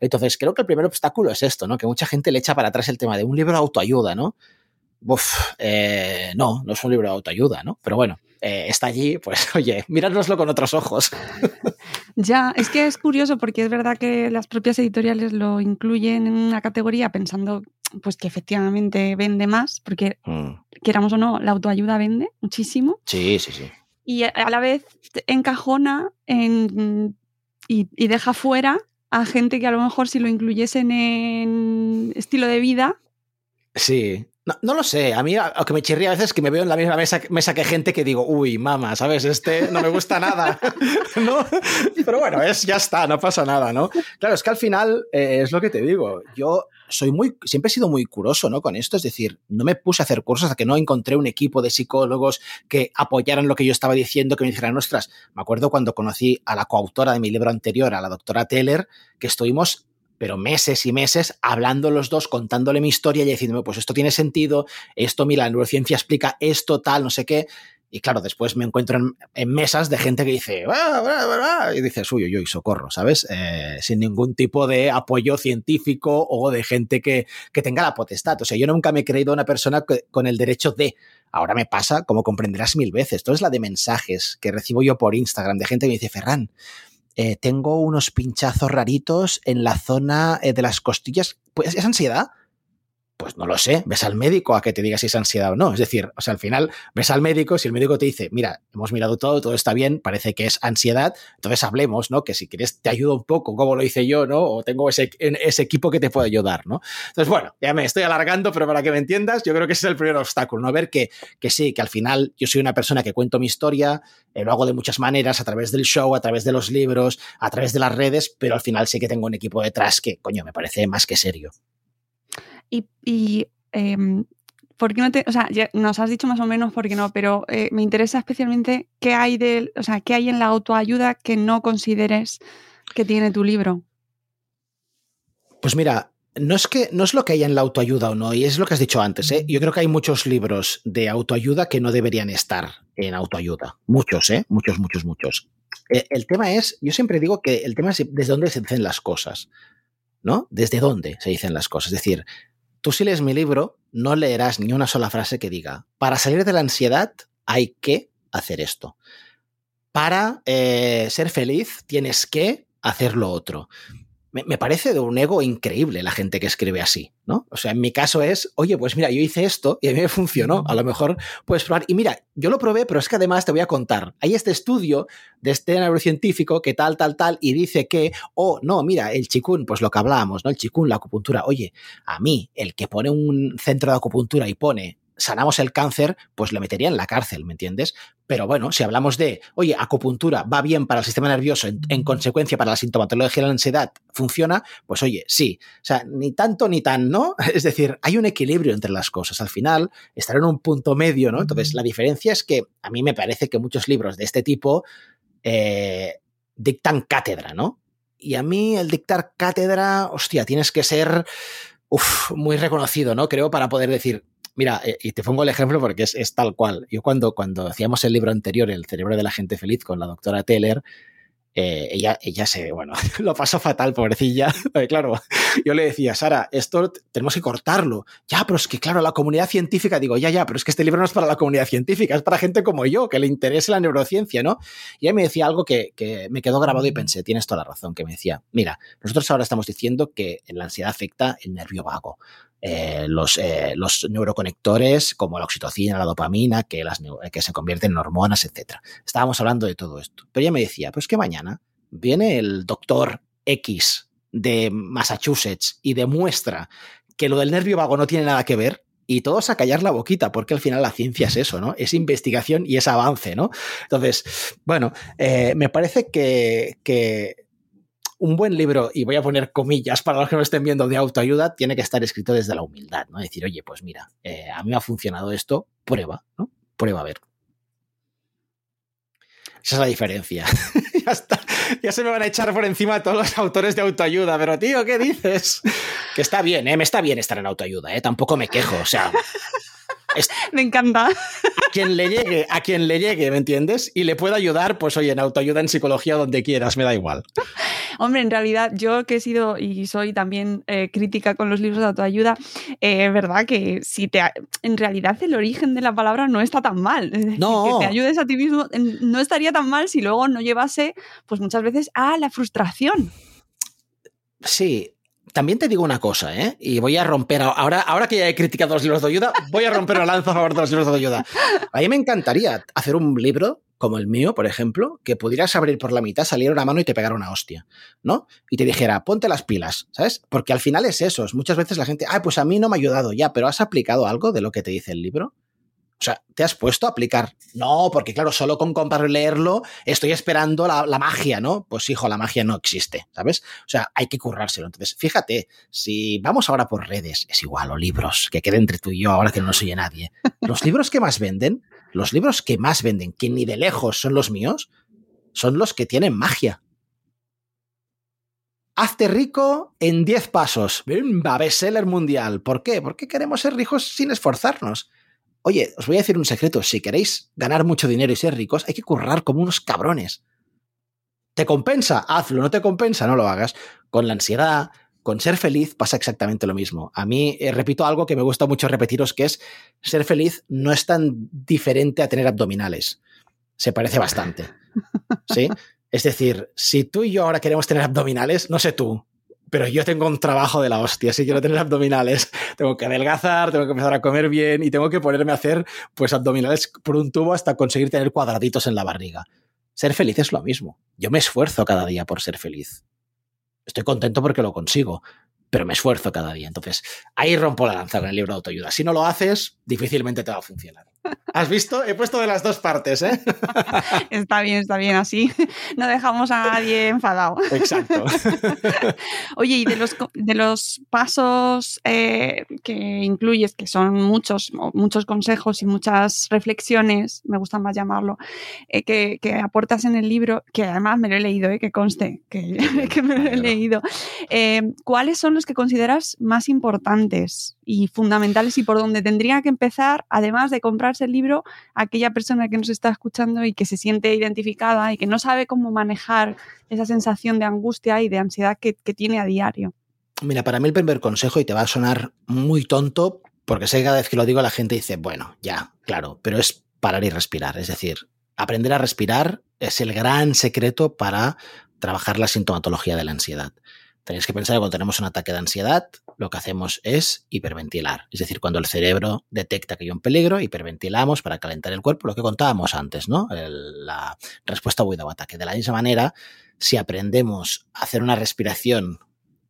Entonces, creo que el primer obstáculo es esto, ¿no? Que mucha gente le echa para atrás el tema de un libro de autoayuda, ¿no? Uf, eh, no, no es un libro de autoayuda, ¿no? Pero bueno, eh, está allí, pues oye, mirárnoslo con otros ojos. Ya, es que es curioso porque es verdad que las propias editoriales lo incluyen en una categoría pensando pues que efectivamente vende más, porque mm. queramos o no, la autoayuda vende muchísimo. Sí, sí, sí. Y a la vez encajona en, y, y deja fuera a gente que a lo mejor si lo incluyesen en estilo de vida, Sí, no, lo sé, a mí aunque me chirría a veces que me veo en la misma mesa, mesa que gente que digo, uy, mamá, ¿sabes? Este no me gusta nada, ¿no? Pero bueno, es, ya está, no pasa nada, ¿no? Claro, es que al final eh, es lo que te digo, yo soy muy, siempre he sido muy curioso, ¿no? Con esto, es decir, no me puse a hacer cursos hasta que no encontré un equipo de psicólogos que apoyaran lo que yo estaba diciendo, que me dijeran, ostras, me acuerdo cuando conocí a la coautora de mi libro anterior, a la doctora Teller, que estuvimos pero meses y meses hablando los dos, contándole mi historia y diciéndome, pues esto tiene sentido, esto, mira, la neurociencia explica esto, tal, no sé qué. Y claro, después me encuentro en, mesas de gente que dice, y dices, uy, uy, uy, socorro, ¿sabes? Eh, sin ningún tipo de apoyo científico o de gente que, que tenga la potestad. O sea, yo nunca me he creído una persona con el derecho de. Ahora me pasa, como comprenderás mil veces, todo es la de mensajes que recibo yo por Instagram de gente que me dice, Ferran, eh, tengo unos pinchazos raritos en la zona eh, de las costillas. Pues, ¿Es ansiedad? Pues no lo sé, ves al médico a que te diga si es ansiedad o no. Es decir, o sea, al final ves al médico, si el médico te dice, mira, hemos mirado todo, todo está bien, parece que es ansiedad, entonces hablemos, ¿no? Que si quieres te ayudo un poco, como lo hice yo, ¿no? O tengo ese, ese equipo que te puede ayudar, ¿no? Entonces, bueno, ya me estoy alargando, pero para que me entiendas, yo creo que ese es el primer obstáculo, ¿no? Ver que, que sí, que al final yo soy una persona que cuento mi historia, eh, lo hago de muchas maneras, a través del show, a través de los libros, a través de las redes, pero al final sí que tengo un equipo detrás que, coño, me parece más que serio. Y, em, ¿por qué no te, o sea, nos has dicho más o menos por qué no, pero eh, me interesa especialmente qué hay de, o sea, qué hay en la autoayuda que no consideres que tiene tu libro. Pues mira, no es que no es lo que hay en la autoayuda o no, y es lo que has dicho antes. ¿eh? Yo creo que hay muchos libros de autoayuda que no deberían estar en autoayuda. Muchos, ¿eh? Muchos, muchos, muchos. Eh, el tema es, yo siempre digo que el tema es desde dónde se dicen las cosas, ¿no? Desde dónde se dicen las cosas. Es decir, Tú si lees mi libro, no leerás ni una sola frase que diga, para salir de la ansiedad hay que hacer esto. Para eh, ser feliz tienes que hacer lo otro me, parece de un ego increíble la gente que escribe así, ¿no? O sea, en mi caso es, oye, pues mira, yo hice esto y a mí me funcionó, a lo mejor puedes probar. Y mira, yo lo probé, pero es que además te voy a contar, hay este estudio de este neurocientífico que tal, tal, tal, y dice que, oh, no, mira, el chikun, pues lo que hablábamos, ¿no? El chikun, la acupuntura, oye, a mí, el que pone un centro de acupuntura y pone sanamos el cáncer, pues le metería en la cárcel, ¿me entiendes? Pero bueno, si hablamos de, oye, acupuntura va bien para el sistema nervioso, en, consecuencia para la sintomatología de la ansiedad funciona, pues oye, sí. O sea, ni tanto ni tan, ¿no? Es decir, hay un equilibrio entre las cosas. Al final, estar en un punto medio, ¿no? Entonces, la diferencia es que a mí me parece que muchos libros de este tipo eh, dictan cátedra, ¿no? Y a mí el dictar cátedra, hostia, tienes que ser muy reconocido, ¿no? Creo para poder decir, Mira, eh, y te pongo el ejemplo porque es, tal cual. Yo cuando, cuando hacíamos el libro anterior, El cerebro de la gente feliz, con la doctora Teller, eh, ella, ella se, bueno, lo pasó fatal, pobrecilla. claro, yo le decía, Sara, esto tenemos que cortarlo. Ya, pero es que, claro, la comunidad científica, digo, ya, ya, pero es que este libro no es para la comunidad científica, es para gente como yo, que le interese la neurociencia, ¿no? Y ella me decía algo que, que me quedó grabado y pensé, tienes toda la razón, que me decía, mira, nosotros ahora estamos diciendo que la ansiedad afecta el nervio vago. Eh, los, eh, los, neuroconectores como la oxitocina, la dopamina, que, las, que se convierten en hormonas, etc. Estábamos hablando de todo esto. Pero ella me decía, pues que mañana viene el doctor X de Massachusetts y demuestra que lo del nervio vago no tiene nada que ver, y todos a callar la boquita, porque al final la ciencia es eso, ¿no? Es investigación y es avance, ¿no? Entonces, bueno, eh, me parece que, que un buen libro, y voy a poner comillas para los que no estén viendo de autoayuda, tiene que estar escrito desde la humildad, ¿no? Decir, oye, pues mira, eh, a mí me ha funcionado esto, prueba, ¿no? Prueba a ver. Esa es la diferencia. ya se me van a echar por encima todos los autores de autoayuda, pero tío, ¿qué dices? Que está bien, ¿eh? Me está bien estar en autoayuda, ¿eh? Tampoco me quejo, o sea, Me encanta. A quien le llegue, a quien le llegue, ¿me entiendes? Y le pueda ayudar, pues oye, en autoayuda, en psicología, donde quieras, me da igual. Hombre, en realidad, yo que he sido y soy también eh, crítica con los libros de autoayuda, es eh, verdad que si te. En realidad, el origen de la palabra no está tan mal. no. Que te ayudes a ti mismo no estaría tan mal si luego no llevase, pues muchas veces, a la frustración. Sí, también te digo una cosa, ¿eh? Y voy a romper, ahora, ahora que ya he criticado los libros de ayuda, voy a romper la lanza a favor de los libros de ayuda. A mí me encantaría hacer un libro como el mío, por ejemplo, que pudieras abrir por la mitad, salir una mano y te pegara una hostia, ¿no? Y te dijera, ponte las pilas, ¿sabes? Porque al final es eso. Muchas veces la gente, ah, pues a mí no me ha ayudado ya, pero ¿has aplicado algo de lo que te dice el libro? O sea, ¿te has puesto a aplicar? No, porque claro, solo con comprar y leerlo estoy esperando la, magia, ¿no? Pues hijo, la magia no existe, ¿sabes? O sea, hay que currárselo. Entonces, fíjate, si vamos ahora por redes, es igual, o libros, que quede entre tú y yo ahora que no nos oye nadie. Los libros que más venden, los libros que más venden, que ni de lejos son los míos, son los que tienen magia. Hazte rico en 10 pasos. Va, bestseller mundial. ¿Por qué? Porque queremos ser ricos sin esforzarnos. Oye, os voy a decir un secreto. Si queréis ganar mucho dinero y ser ricos, hay que currar como unos cabrones. ¿Te compensa? Hazlo. ¿No te compensa? No lo hagas. Con la ansiedad, con ser feliz pasa exactamente lo mismo. A mí, eh, repito algo que me gusta mucho repetiros, que es ser feliz no es tan diferente a tener abdominales. Se parece bastante. ¿Sí? Es decir, si tú y yo ahora queremos tener abdominales, no sé tú, pero yo tengo un trabajo de la hostia, si quiero tener abdominales, tengo que adelgazar, tengo que empezar a comer bien y tengo que ponerme a hacer pues abdominales por un tubo hasta conseguir tener cuadraditos en la barriga. Ser feliz es lo mismo. Yo me esfuerzo cada día por ser feliz. Estoy contento porque lo consigo, pero me esfuerzo cada día. Entonces, ahí rompo la lanza con el libro de autoayuda. Si no lo haces, difícilmente te va a funcionar. ¿Has visto? He puesto de las dos partes, ¿eh? Está bien, está bien así. No dejamos a nadie enfadado. Exacto. Oye, y de los, de los pasos eh, que incluyes, que son muchos, muchos consejos y muchas reflexiones, me gusta más llamarlo, eh, que, aportas en el libro, que además me lo he leído, eh, que conste que, que me lo he leído, ¿cuáles son los que consideras más importantes y fundamentales y por donde tendría que empezar, además de el libro, aquella persona que nos está escuchando y que se siente identificada y que no sabe cómo manejar esa sensación de angustia y de ansiedad que, tiene a diario? Mira, para mí el primer consejo, y te va a sonar muy tonto, porque sé que cada vez que lo digo la gente dice, bueno, ya, claro, pero es parar y respirar. Es decir, aprender a respirar es el gran secreto para trabajar la sintomatología de la ansiedad. Tenéis que pensar que cuando tenemos un ataque de ansiedad, lo que hacemos es hiperventilar. Es decir, cuando el cerebro detecta que hay un peligro, hiperventilamos para calentar el cuerpo, lo que contábamos antes, ¿no? la respuesta huida o ataque. De la misma manera, si aprendemos a hacer una respiración,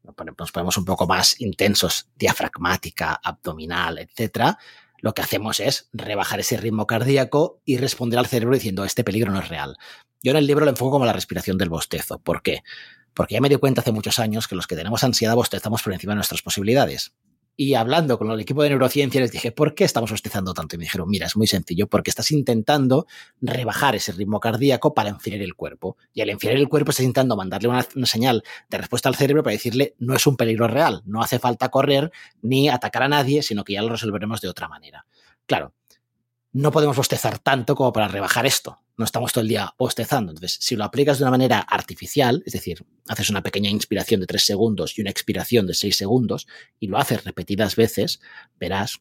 nos ponemos un poco más intensos, diafragmática, abdominal, etcétera, lo que hacemos es rebajar ese ritmo cardíaco y responder al cerebro diciendo este peligro no es real. Yo en el libro lo enfoco como la respiración del bostezo. ¿Por qué? Porque ya me di cuenta hace muchos años que los que tenemos ansiedad bostezamos por encima de nuestras posibilidades. Y hablando con el equipo de neurociencia les dije, ¿por qué estamos bostezando tanto? Y me dijeron, mira, es muy sencillo, porque estás intentando rebajar ese ritmo cardíaco para enfriar el cuerpo. Y al enfriar el cuerpo estás intentando mandarle una, una, señal de respuesta al cerebro para decirle, no es un peligro real, no hace falta correr ni atacar a nadie, sino que ya lo resolveremos de otra manera. Claro, no podemos bostezar tanto como para rebajar esto. No estamos todo el día bostezando. Entonces, si lo aplicas de una manera artificial, es decir, haces una pequeña inspiración de tres segundos y una expiración de seis segundos, y lo haces repetidas veces, verás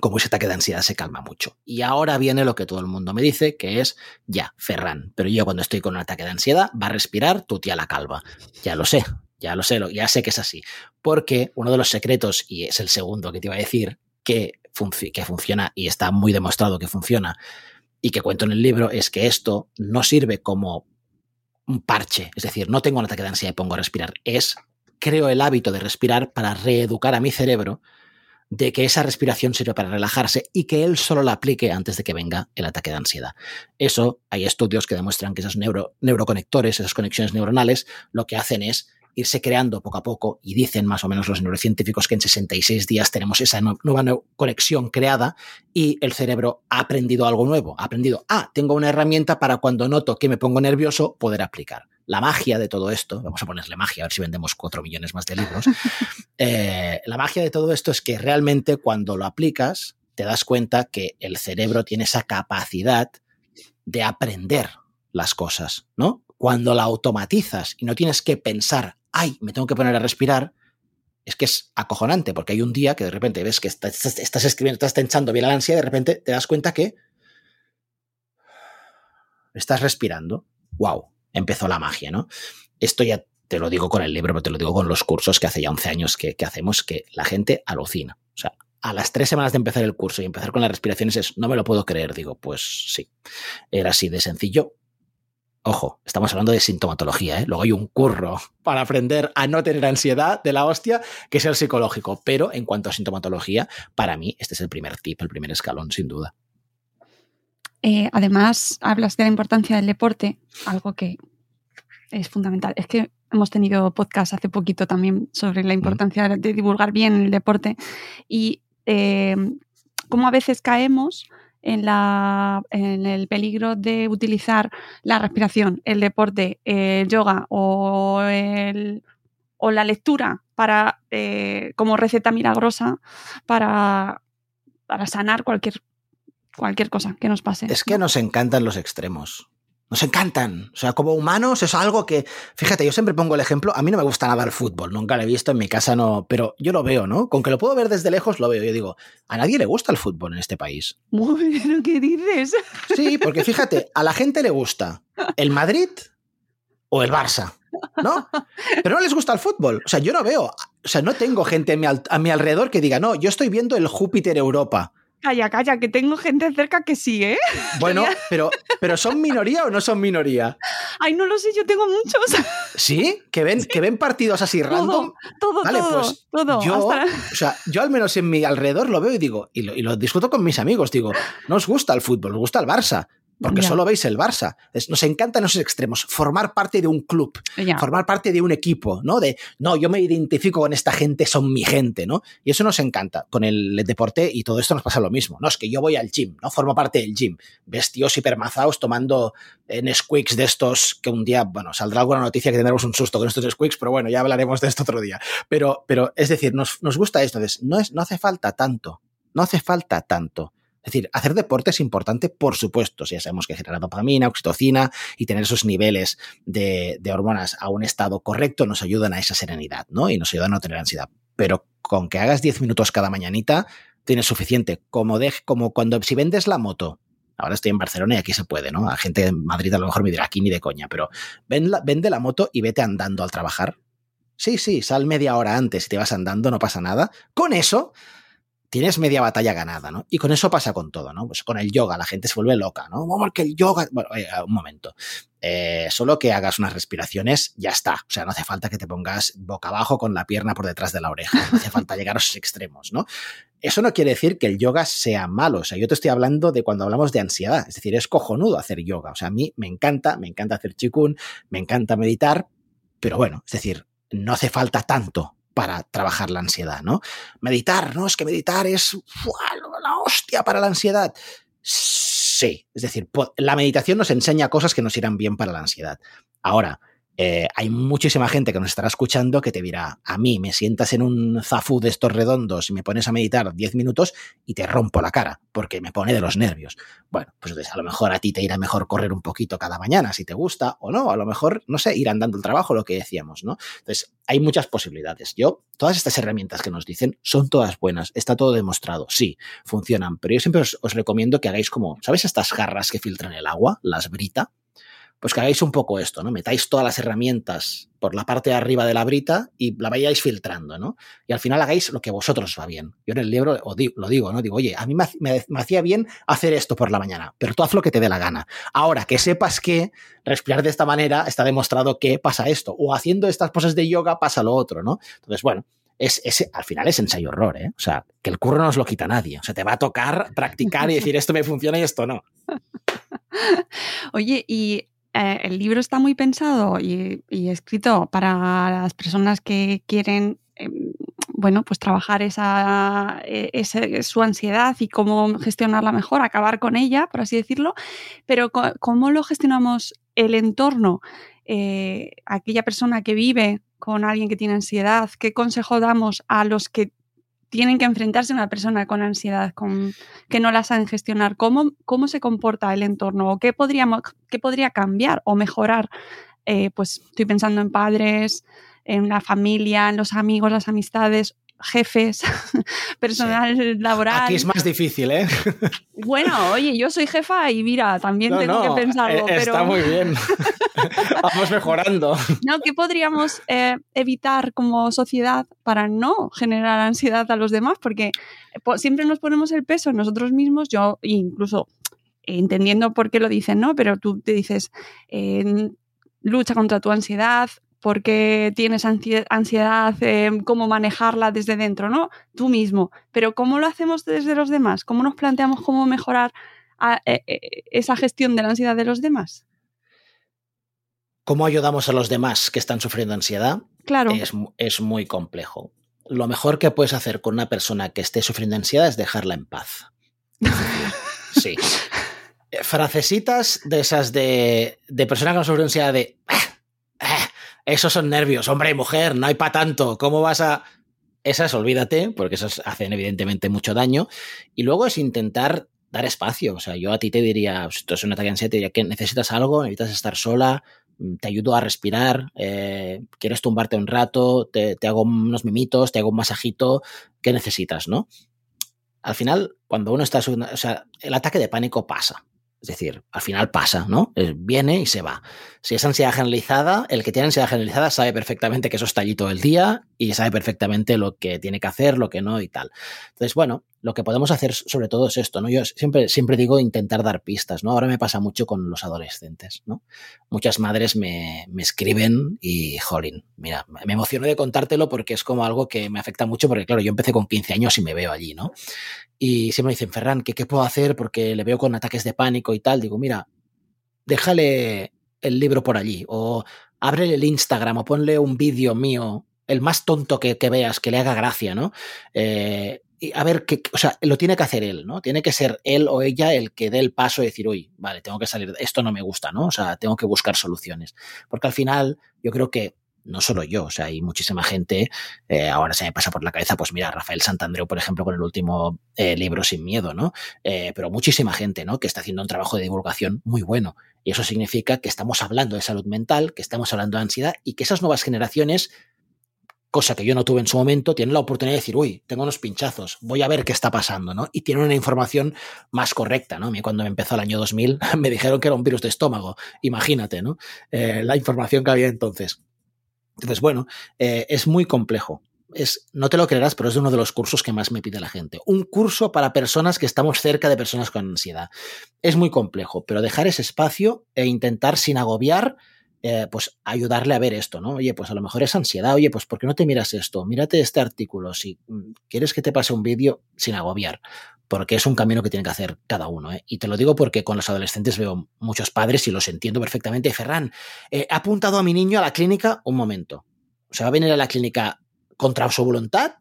cómo ese ataque de ansiedad se calma mucho. Y ahora viene lo que todo el mundo me dice, que es, ya, Ferran, pero yo cuando estoy con un ataque de ansiedad, va a respirar tu tía la calva. Ya lo sé, ya lo sé, ya sé que es así. Porque uno de los secretos, y es el segundo que te iba a decir, que que funciona y está muy demostrado que funciona y que cuento en el libro es que esto no sirve como un parche, es decir, no tengo un ataque de ansiedad y pongo a respirar, es creo el hábito de respirar para reeducar a mi cerebro de que esa respiración sirve para relajarse y que él solo la aplique antes de que venga el ataque de ansiedad. Eso, hay estudios que demuestran que esos neuro, neuroconectores, esas conexiones neuronales, lo que hacen es irse creando poco a poco y dicen más o menos los neurocientíficos que en 66 días tenemos esa nueva conexión creada y el cerebro ha aprendido algo nuevo, ha aprendido, ah, tengo una herramienta para cuando noto que me pongo nervioso poder aplicar. La magia de todo esto, vamos a ponerle magia, a ver si vendemos cuatro millones más de libros, eh, la magia de todo esto es que realmente cuando lo aplicas te das cuenta que el cerebro tiene esa capacidad de aprender las cosas, ¿no? Cuando la automatizas y no tienes que pensar, ay, me tengo que poner a respirar, es que es acojonante, porque hay un día que de repente ves que estás, escribiendo, estás tenchando bien la ansia y de repente te das cuenta que estás respirando. ¡Wow! Empezó la magia, ¿no? Esto ya te lo digo con el libro, pero te lo digo con los cursos que hace ya 11 años que, que hacemos, que la gente alucina. O sea, a las tres semanas de empezar el curso y empezar con las respiraciones es, no me lo puedo creer. Digo, pues sí, era así de sencillo. Ojo, estamos hablando de sintomatología, ¿eh? Luego hay un curro para aprender a no tener ansiedad de la hostia, que es el psicológico. Pero en cuanto a sintomatología, para mí este es el primer tip, el primer escalón, sin duda. Eh, además, hablas de la importancia del deporte, algo que es fundamental. Es que hemos tenido podcast hace poquito también sobre la importancia de divulgar bien el deporte y eh, cómo a veces caemos en, la, en el peligro de utilizar la respiración, el deporte, el yoga o, el, o la lectura para, eh, como receta milagrosa para, para sanar cualquier, cualquier cosa que nos pase. Es que nos encantan los extremos. Nos encantan. O sea, como humanos es algo que, fíjate, yo siempre pongo el ejemplo, a mí no me gusta nada el fútbol, nunca lo he visto en mi casa, no, pero yo lo veo, ¿no? Con que lo puedo ver desde lejos, lo veo. Yo digo, a nadie le gusta el fútbol en este país. Bien, ¿qué dices? Sí, porque fíjate, a la gente le gusta el Madrid o el Barça, ¿no? Pero no les gusta el fútbol. O sea, yo no veo, o sea, no tengo gente a mi alrededor que diga, no, yo estoy viendo el Júpiter Europa. Calla, calla, que tengo gente cerca que sí, ¿eh? Bueno, pero, pero ¿son minoría o no son minoría? Ay, no lo sé, yo tengo muchos. ¿Sí? ¿Que ven, que ven partidos así random? Todo, vale, todo, pues todo. Yo, o sea, yo al menos en mi alrededor lo veo y digo, y lo, y lo discuto con mis amigos, digo, no os gusta el fútbol, os gusta el Barça porque solo veis el Barça. nos encantan esos extremos, formar parte de un club, formar parte de un equipo, ¿no? De, no, yo me identifico con esta gente, son mi gente, ¿no? Y eso nos encanta. Con el deporte y todo esto nos pasa lo mismo, ¿no? Es que yo voy al gym, ¿no? Formo parte del gym. Ves tíos hipermazados tomando en squeaks de estos que un día, bueno, saldrá alguna noticia que tendremos un susto con estos squeaks, pero bueno, ya hablaremos de esto otro día. Pero, pero es decir, nos, nos gusta esto. Entonces, no, es, no hace falta tanto. No hace falta tanto. Es decir, hacer deporte es importante, por supuesto, si ya sabemos que genera dopamina, oxitocina y tener esos niveles de, hormonas a un estado correcto nos ayudan a esa serenidad, ¿no? Y nos ayudan a no tener ansiedad. Pero con que hagas 10 minutos cada mañanita, tienes suficiente. Como, de, como cuando si vendes la moto, ahora estoy en Barcelona y aquí se puede, ¿no? A gente en Madrid a lo mejor me dirá aquí ni de coña, pero vende la moto y vete andando al trabajar. Sí, sí, sal media hora antes y te vas andando, no pasa nada. Con eso tienes media batalla ganada, ¿no? Y con eso pasa con todo, ¿no? Pues con el yoga la gente se vuelve loca, ¿no? Porque el yoga... Bueno, un momento. Eh, solo que hagas unas respiraciones, ya está. O sea, no hace falta que te pongas boca abajo con la pierna por detrás de la oreja. No hace falta llegar a esos extremos, ¿no? Eso no quiere decir que el yoga sea malo. O sea, yo te estoy hablando de cuando hablamos de ansiedad. Es decir, es cojonudo hacer yoga. O sea, a mí me encanta, me encanta hacer chikun, me encanta meditar, pero bueno, es decir, no hace falta tanto para trabajar la ansiedad, ¿no? Meditar, ¿no? Es que meditar es la hostia para la ansiedad. Sí, es decir, la meditación nos enseña cosas que nos irán bien para la ansiedad. Ahora, eh, hay muchísima gente que nos estará escuchando que te dirá, a mí me sientas en un zafú de estos redondos y me pones a meditar 10 minutos y te rompo la cara, porque me pone de los nervios. Bueno, pues entonces a lo mejor a ti te irá mejor correr un poquito cada mañana, si te gusta o no, a lo mejor, no sé, ir andando el trabajo, lo que decíamos, ¿no? Entonces, hay muchas posibilidades. Yo, todas estas herramientas que nos dicen son todas buenas, está todo demostrado, sí, funcionan, pero yo siempre os, os recomiendo que hagáis como, ¿sabes estas jarras que filtran el agua, las brita? Pues que hagáis un poco esto, ¿no? Metáis todas las herramientas por la parte de arriba de la brita y la vayáis filtrando, ¿no? Y al final hagáis lo que vosotros va bien. Yo en el libro lo digo, ¿no? Digo, oye, a mí me, hacía bien hacer esto por la mañana, pero tú haz lo que te dé la gana. Ahora, que sepas que respirar de esta manera está demostrado que pasa esto, o haciendo estas cosas de yoga pasa lo otro, ¿no? Entonces, bueno, es, al final es ensayo horror, ¿eh? O sea, que el curro no os lo quita nadie. O sea, te va a tocar practicar y decir esto me funciona y esto no. Oye, y eh, el libro está muy pensado y, escrito para las personas que quieren, em, bueno, pues trabajar esa, e, su ansiedad y cómo gestionarla mejor, acabar con ella, por así decirlo. Pero ¿cómo lo gestionamos el entorno? Eh, aquella persona que vive con alguien que tiene ansiedad, ¿qué consejo damos a los que tienen que enfrentarse a una persona con ansiedad, con, que no la saben gestionar, ¿cómo, cómo se comporta el entorno o qué, podríamos, qué podría cambiar o mejorar. Eh, pues estoy pensando en padres, en la familia, en los amigos, las amistades jefes, personal laboral. Aquí es más difícil, ¿eh? Bueno, oye, yo soy jefa y mira, también tengo que pensarlo. Eh, está muy bien. Vamos mejorando. No, ¿qué podríamos eh, evitar como sociedad para no generar ansiedad a los demás? Porque eh, siempre nos ponemos el peso en nosotros mismos, yo incluso entendiendo por qué lo dicen, ¿no? Pero tú te dices, lucha contra tu ansiedad, por qué tienes ansiedad, eh, cómo manejarla desde dentro, ¿no? Tú mismo. Pero ¿cómo lo hacemos desde los demás? ¿Cómo nos planteamos cómo mejorar eh, eh, esa gestión de la ansiedad de los demás? ¿Cómo ayudamos a los demás que están sufriendo ansiedad? Claro. Es, es muy complejo. Lo mejor que puedes hacer con una persona que esté sufriendo ansiedad es dejarla en paz. Sí. Frasecitas de esas de, de persona que no sufre ansiedad de esos son nervios, hombre y mujer, no hay para tanto, ¿cómo vas a...? Esas, olvídate, porque esas hacen evidentemente mucho daño. Y luego es intentar dar espacio. O sea, yo a ti te diría, si tú eres un ataque de ansiedad, te diría que necesitas algo, necesitas estar sola, mm, te ayudo a respirar, eh, quieres tumbarte un rato, te, te, hago unos mimitos, te hago un masajito, ¿qué necesitas, no? Al final, cuando uno está, o sea, el ataque de pánico pasa. Es decir, al final pasa, ¿no? Viene y se va. Si es ansiedad generalizada, el que tiene ansiedad generalizada sabe perfectamente que eso está allí todo el día y sabe perfectamente lo que tiene que hacer, lo que no y tal. Entonces, bueno, lo que podemos hacer sobre todo es esto, ¿no? Yo siempre, siempre digo intentar dar pistas, ¿no? Ahora me pasa mucho con los adolescentes, ¿no? Muchas madres me, escriben y, jolín, mira, me emociono de contártelo porque es como algo que me afecta mucho porque, claro, yo empecé con 15 años y me veo allí, ¿no? Y siempre me dicen, Ferran, ¿qué, ¿qué puedo hacer? Porque le veo con ataques de pánico y tal. Digo, mira, déjale el libro por allí o ábrele el Instagram o ponle un vídeo mío el más tonto que, que, veas, que le haga gracia, ¿no? Eh, a ver, que, o sea, lo tiene que hacer él, ¿no? Tiene que ser él o ella el que dé el paso y decir, uy, vale, tengo que salir, esto no me gusta, ¿no? O sea, tengo que buscar soluciones. Porque al final, yo creo que no solo yo, o sea, hay muchísima gente, eh, ahora se me pasa por la cabeza, pues mira, Rafael Santandreu, por ejemplo, con el último eh, libro Sin Miedo, ¿no? Eh, pero muchísima gente, ¿no? Que está haciendo un trabajo de divulgación muy bueno. Y eso significa que estamos hablando de salud mental, que estamos hablando de ansiedad y que esas nuevas generaciones cosa que yo no tuve en su momento, tiene la oportunidad de decir, uy, tengo unos pinchazos, voy a ver qué está pasando, ¿no? Y tiene una información más correcta, ¿no? A mí cuando me empezó el año 2000 me dijeron que era un virus de estómago, imagínate, ¿no? Eh, la información que había entonces. Entonces, bueno, eh, es muy complejo. es, no te lo creerás, pero es uno de los cursos que más me pide la gente. Un curso para personas que estamos cerca de personas con ansiedad. Es muy complejo, pero dejar ese espacio e intentar sin agobiar, eh, pues ayudarle a ver esto, ¿no? Oye, pues a lo mejor es ansiedad, oye, pues ¿por qué no te miras esto? Mírate este artículo, si mm, quieres que te pase un vídeo sin agobiar, porque es un camino que tiene que hacer cada uno. ¿eh? Y te lo digo porque con los adolescentes veo muchos padres y los entiendo perfectamente. Ferran, eh, ha apuntado a mi niño a la clínica un momento. O sea, va a venir a la clínica contra su voluntad,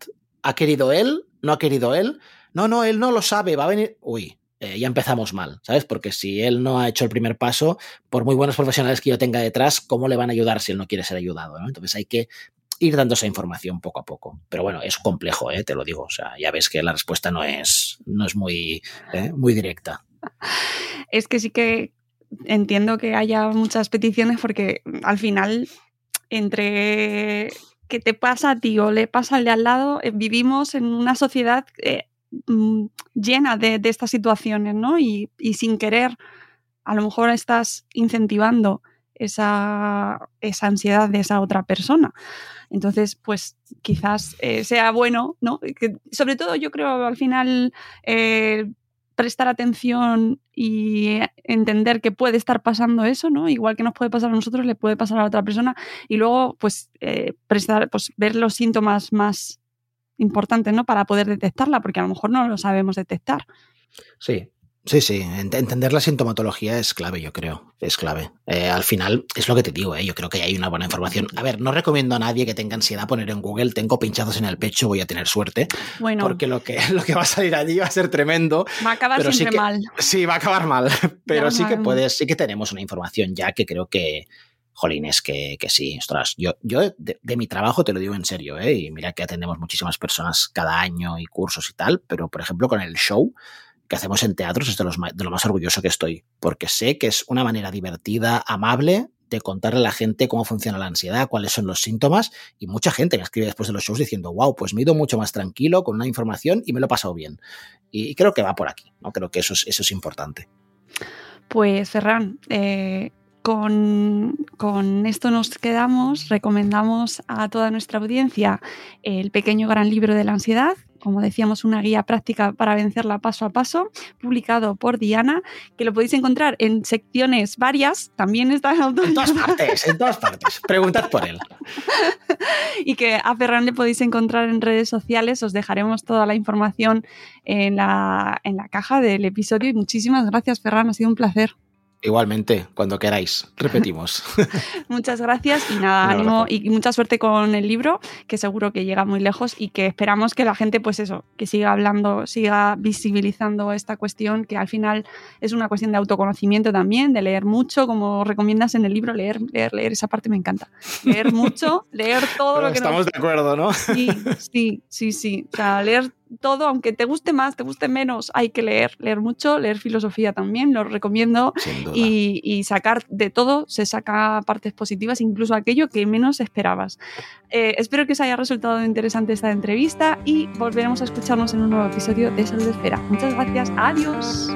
ha querido él, no ha querido él, no, no, él no lo sabe, va a venir, uy, eh, ya empezamos mal, ¿sabes? Porque si él no ha hecho el primer paso, por muy buenos profesionales que yo tenga detrás, ¿cómo le van a ayudar si él no quiere ser ayudado? Entonces hay que ir dando esa información poco a poco. Pero bueno, es complejo, ¿eh? te lo digo. O sea, ya ves que la respuesta no es, no es muy, ¿eh? muy directa. Es que sí que entiendo que haya muchas peticiones porque al final entre que te pasa a ti o le pasa al de al lado, vivimos en una sociedad eh, mm, llena de, estas situaciones, ¿no? Y, sin querer, a lo mejor estás incentivando esa, esa, ansiedad de esa otra persona. Entonces, pues quizás eh, sea bueno, ¿no? Que, sobre todo yo creo al final prestar atención y entender que puede estar pasando eso, ¿no? Igual que nos puede pasar a nosotros, le puede pasar a otra persona y luego, pues, eh, prestar, pues, ver los síntomas más importantes, ¿no? Para poder detectarla, porque a lo mejor no lo sabemos detectar. Sí, Sí, sí, entender la sintomatología es clave, yo creo, es clave. Eh, al final, es lo que te digo, eh, yo creo que hay una buena información. A ver, no recomiendo a nadie que tenga ansiedad poner en Google, tengo pinchazos en el pecho, voy a tener suerte. Bueno. Porque lo que, lo que va a salir allí va a ser tremendo. Va a acabar siempre mal. Sí, va a acabar mal, pero sí que puedes, sí que tenemos una información ya que creo que, jolines, que, que sí, ostras, yo, yo de, de, mi trabajo te lo digo en serio, ¿eh? y mira que atendemos muchísimas personas cada año y cursos y tal, pero por ejemplo con el show, que hacemos en teatros es de, lo más orgulloso que estoy, porque sé que es una manera divertida, amable de contarle a la gente cómo funciona la ansiedad, cuáles son los síntomas, y mucha gente me escribe después de los shows diciendo, wow, pues me he ido mucho más tranquilo con una información y me lo he pasado bien. Y, creo que va por aquí, ¿no? Creo que eso es, eso es importante. Pues Ferran, eh, con, con, esto nos quedamos. Recomendamos a toda nuestra audiencia el pequeño gran libro de la ansiedad, como decíamos, una guía práctica para vencerla paso a paso, publicado por Diana, que lo podéis encontrar en secciones varias, también está en En todas partes, en todas partes. Preguntad por él. y que a Ferran le podéis encontrar en redes sociales. Os dejaremos toda la información en la, en la caja del episodio. Y muchísimas gracias, Ferran. Ha sido un placer. Igualmente, cuando queráis. Repetimos. Muchas gracias y nada, ánimo y mucha suerte con el libro, que seguro que llega muy lejos y que esperamos que la gente, pues eso, que siga hablando, siga visibilizando esta cuestión, que al final es una cuestión de autoconocimiento también, de leer mucho, como recomiendas en el libro, leer, leer, leer, esa parte me encanta. Leer mucho, leer todo lo que... Estamos de acuerdo, ¿no? Sí, sí, sí, sí. O sea, leer todo, aunque te guste más, te guste menos, hay que leer, leer mucho, leer filosofía también, lo recomiendo. Y, sacar de todo, se saca partes positivas, incluso aquello que menos esperabas. Eh, espero que os haya resultado interesante esta entrevista y volveremos a escucharnos en un nuevo episodio de Salud Esfera. Muchas gracias, adiós.